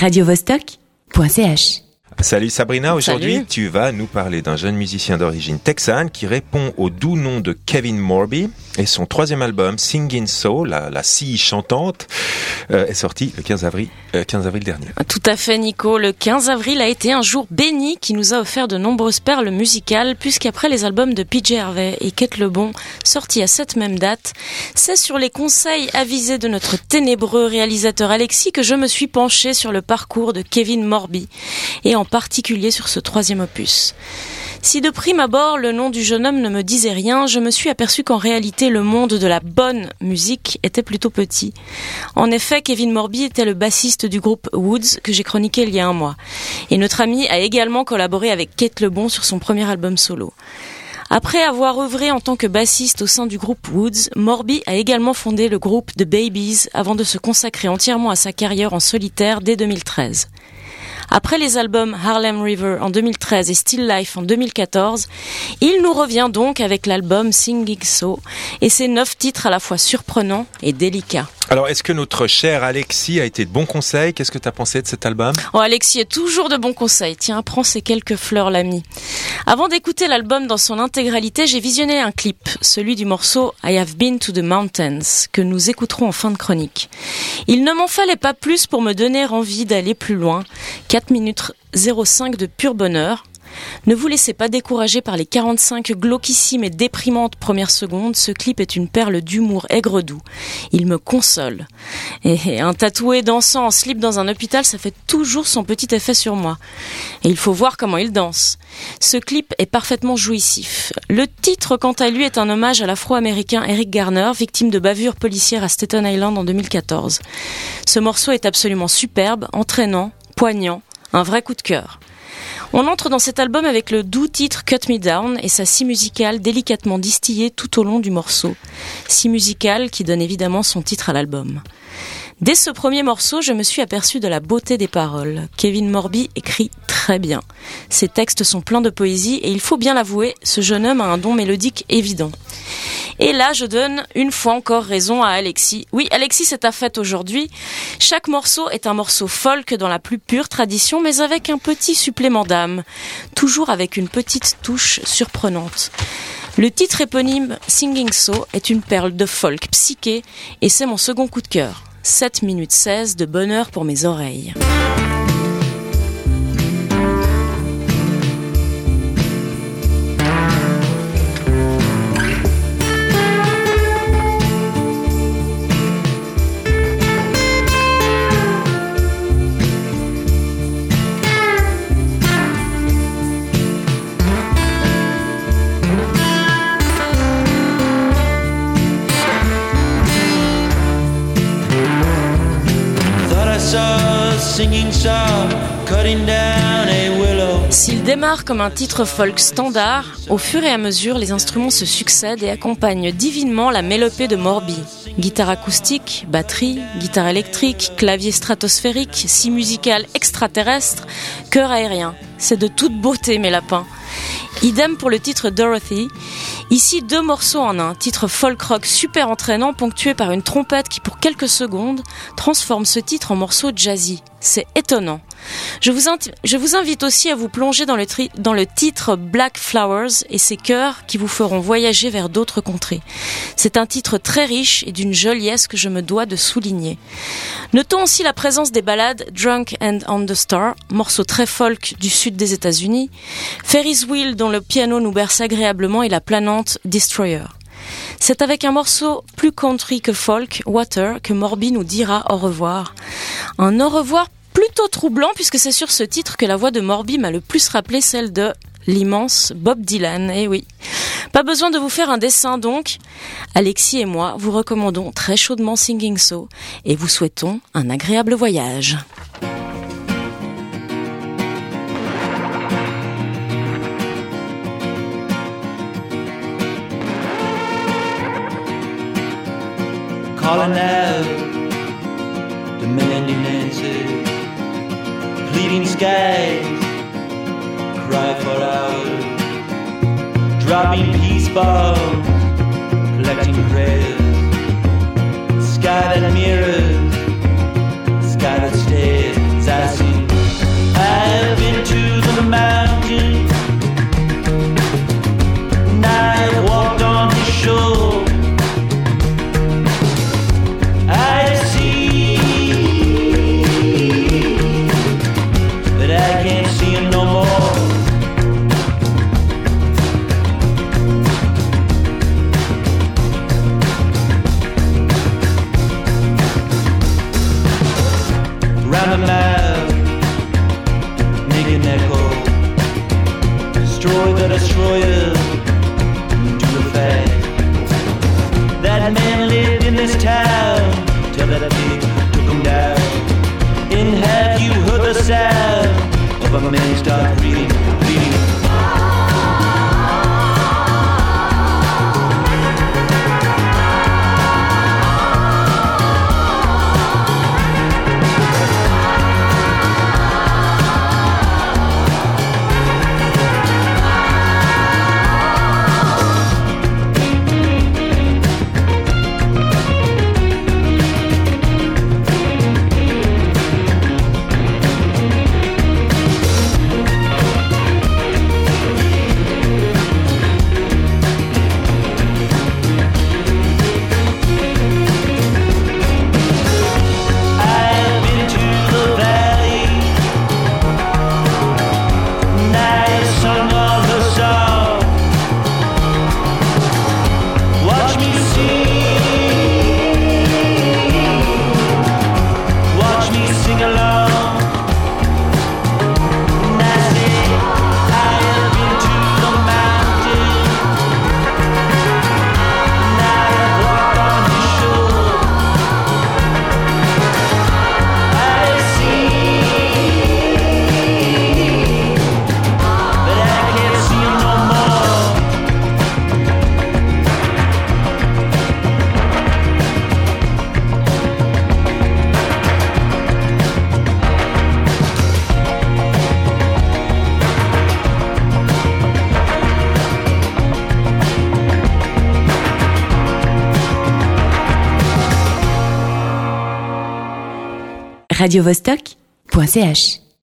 radiovostok.ch Salut Sabrina, aujourd'hui tu vas nous parler d'un jeune musicien d'origine texane qui répond au doux nom de Kevin Morby et son troisième album Singing Soul, la, la scie chantante, euh, est sorti le 15 avril, 15 euh, avril dernier. Tout à fait Nico, le 15 avril a été un jour béni qui nous a offert de nombreuses perles musicales puisqu'après les albums de PJ Harvey et Kate Lebon sortis à cette même date, c'est sur les conseils avisés de notre ténébreux réalisateur Alexis que je me suis penché sur le parcours de Kevin Morby. Et en particulier sur ce troisième opus. Si de prime abord le nom du jeune homme ne me disait rien, je me suis aperçu qu'en réalité le monde de la bonne musique était plutôt petit. En effet, Kevin Morby était le bassiste du groupe Woods que j'ai chroniqué il y a un mois. Et notre ami a également collaboré avec Kate Lebon sur son premier album solo. Après avoir œuvré en tant que bassiste au sein du groupe Woods, Morby a également fondé le groupe The Babies avant de se consacrer entièrement à sa carrière en solitaire dès 2013. Après les albums Harlem River en 2013 et Still Life en 2014, il nous revient donc avec l'album Singing So et ses neuf titres à la fois surprenants et délicats. Alors, est-ce que notre cher Alexis a été de bons conseils? Qu'est-ce que tu as pensé de cet album? Oh, Alexis est toujours de bons conseils. Tiens, prends ces quelques fleurs, l'ami. Avant d'écouter l'album dans son intégralité, j'ai visionné un clip, celui du morceau I Have Been to the Mountains, que nous écouterons en fin de chronique. Il ne m'en fallait pas plus pour me donner envie d'aller plus loin. 4 minutes 05 de pur bonheur, ne vous laissez pas décourager par les 45 glauquissimes et déprimantes premières secondes. Ce clip est une perle d'humour aigre-doux. Il me console. Et un tatoué dansant en slip dans un hôpital, ça fait toujours son petit effet sur moi. Et il faut voir comment il danse. Ce clip est parfaitement jouissif. Le titre, quant à lui, est un hommage à l'afro-américain Eric Garner, victime de bavure policière à Staten Island en 2014. Ce morceau est absolument superbe, entraînant, poignant, un vrai coup de cœur. On entre dans cet album avec le doux titre Cut Me Down et sa scie musicale délicatement distillée tout au long du morceau. Scie musicale qui donne évidemment son titre à l'album. Dès ce premier morceau, je me suis aperçu de la beauté des paroles. Kevin Morby écrit très bien. Ses textes sont pleins de poésie et il faut bien l'avouer, ce jeune homme a un don mélodique évident. Et là, je donne une fois encore raison à Alexis. Oui, Alexis, c'est ta fête aujourd'hui. Chaque morceau est un morceau folk dans la plus pure tradition, mais avec un petit supplément d'âme. Toujours avec une petite touche surprenante. Le titre éponyme Singing So est une perle de folk psyché et c'est mon second coup de cœur. 7 minutes 16 de bonheur pour mes oreilles. S'il démarre comme un titre folk standard, au fur et à mesure, les instruments se succèdent et accompagnent divinement la mélopée de Morby. Guitare acoustique, batterie, guitare électrique, clavier stratosphérique, scie musicale extraterrestre, chœur aérien. C'est de toute beauté, mes lapins. Idem pour le titre Dorothy. Ici, deux morceaux en un. Titre folk rock super entraînant, ponctué par une trompette qui, pour quelques secondes, transforme ce titre en morceau jazzy. C'est étonnant. Je vous, invite aussi à vous plonger dans le, dans le, titre Black Flowers et ses chœurs qui vous feront voyager vers d'autres contrées. C'est un titre très riche et d'une joliesse que je me dois de souligner. Notons aussi la présence des ballades Drunk and on the Star, morceau très folk du sud des États-Unis, Ferris Wheel dont le piano nous berce agréablement et la planante Destroyer. C'est avec un morceau plus country que folk, Water, que Morby nous dira au revoir. Un au revoir plutôt troublant puisque c'est sur ce titre que la voix de Morby m'a le plus rappelé celle de l'immense Bob Dylan. Eh oui. Pas besoin de vous faire un dessin donc. Alexis et moi vous recommandons très chaudement Singing So et vous souhaitons un agréable voyage. Pleading skies, cry for hours, dropping peace bombs, collecting prayers, of a radiovostok.ch